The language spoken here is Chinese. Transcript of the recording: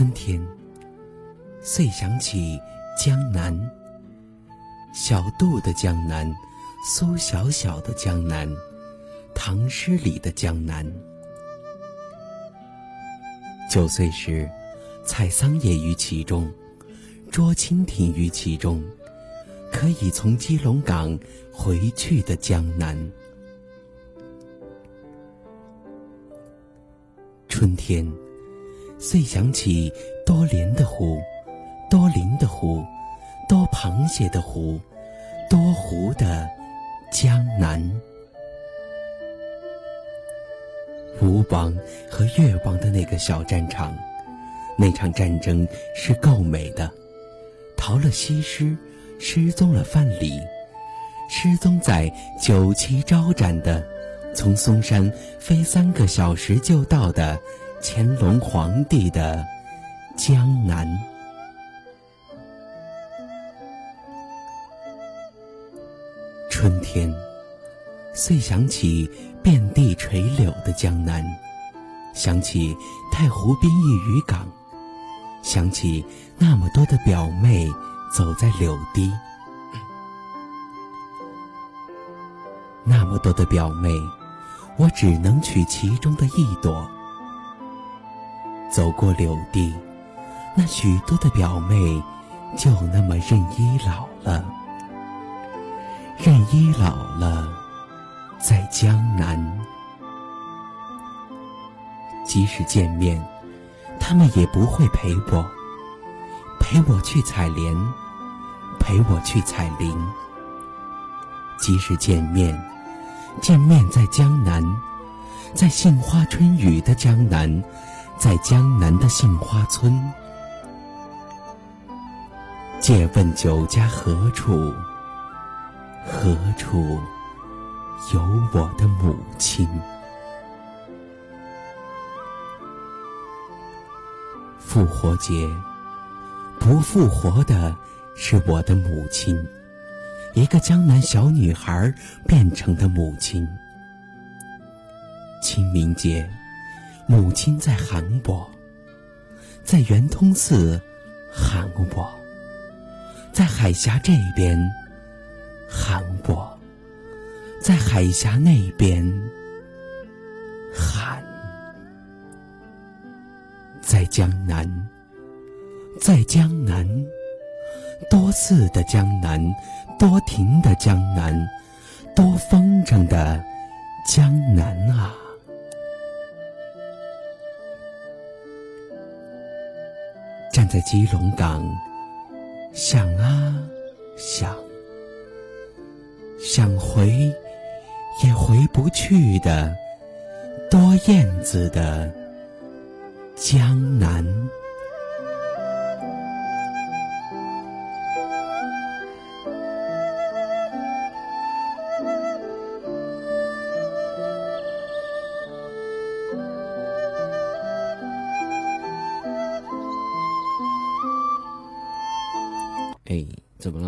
春天，遂想起江南，小杜的江南，苏小小的江南，唐诗里的江南。九岁时，采桑叶于其中，捉蜻蜓于其中，可以从基隆港回去的江南。春天。遂想起多莲的湖，多林的湖，多螃蟹的湖，多湖的江南。吴王和越王的那个小战场，那场战争是够美的。逃了西施，失踪了范蠡，失踪在酒旗招展的，从嵩山飞三个小时就到的。乾隆皇帝的江南，春天，遂想起遍地垂柳的江南，想起太湖滨一渔港，想起那么多的表妹走在柳堤，那么多的表妹，我只能取其中的一朵。走过柳地，那许多的表妹就那么任依老了，任依老了，在江南。即使见面，他们也不会陪我，陪我去采莲，陪我去采菱。即使见面，见面在江南，在杏花春雨的江南。在江南的杏花村，借问酒家何处？何处有我的母亲？复活节，不复活的是我的母亲，一个江南小女孩变成的母亲。清明节。母亲在喊我，在圆通寺喊我，在海峡这边喊我，在海峡那边喊，在江南，在江南，多寺的江南，多亭的江南，多风筝的江南啊！在基隆港，想啊想，想回也回不去的多燕子的江南。哎，怎么了？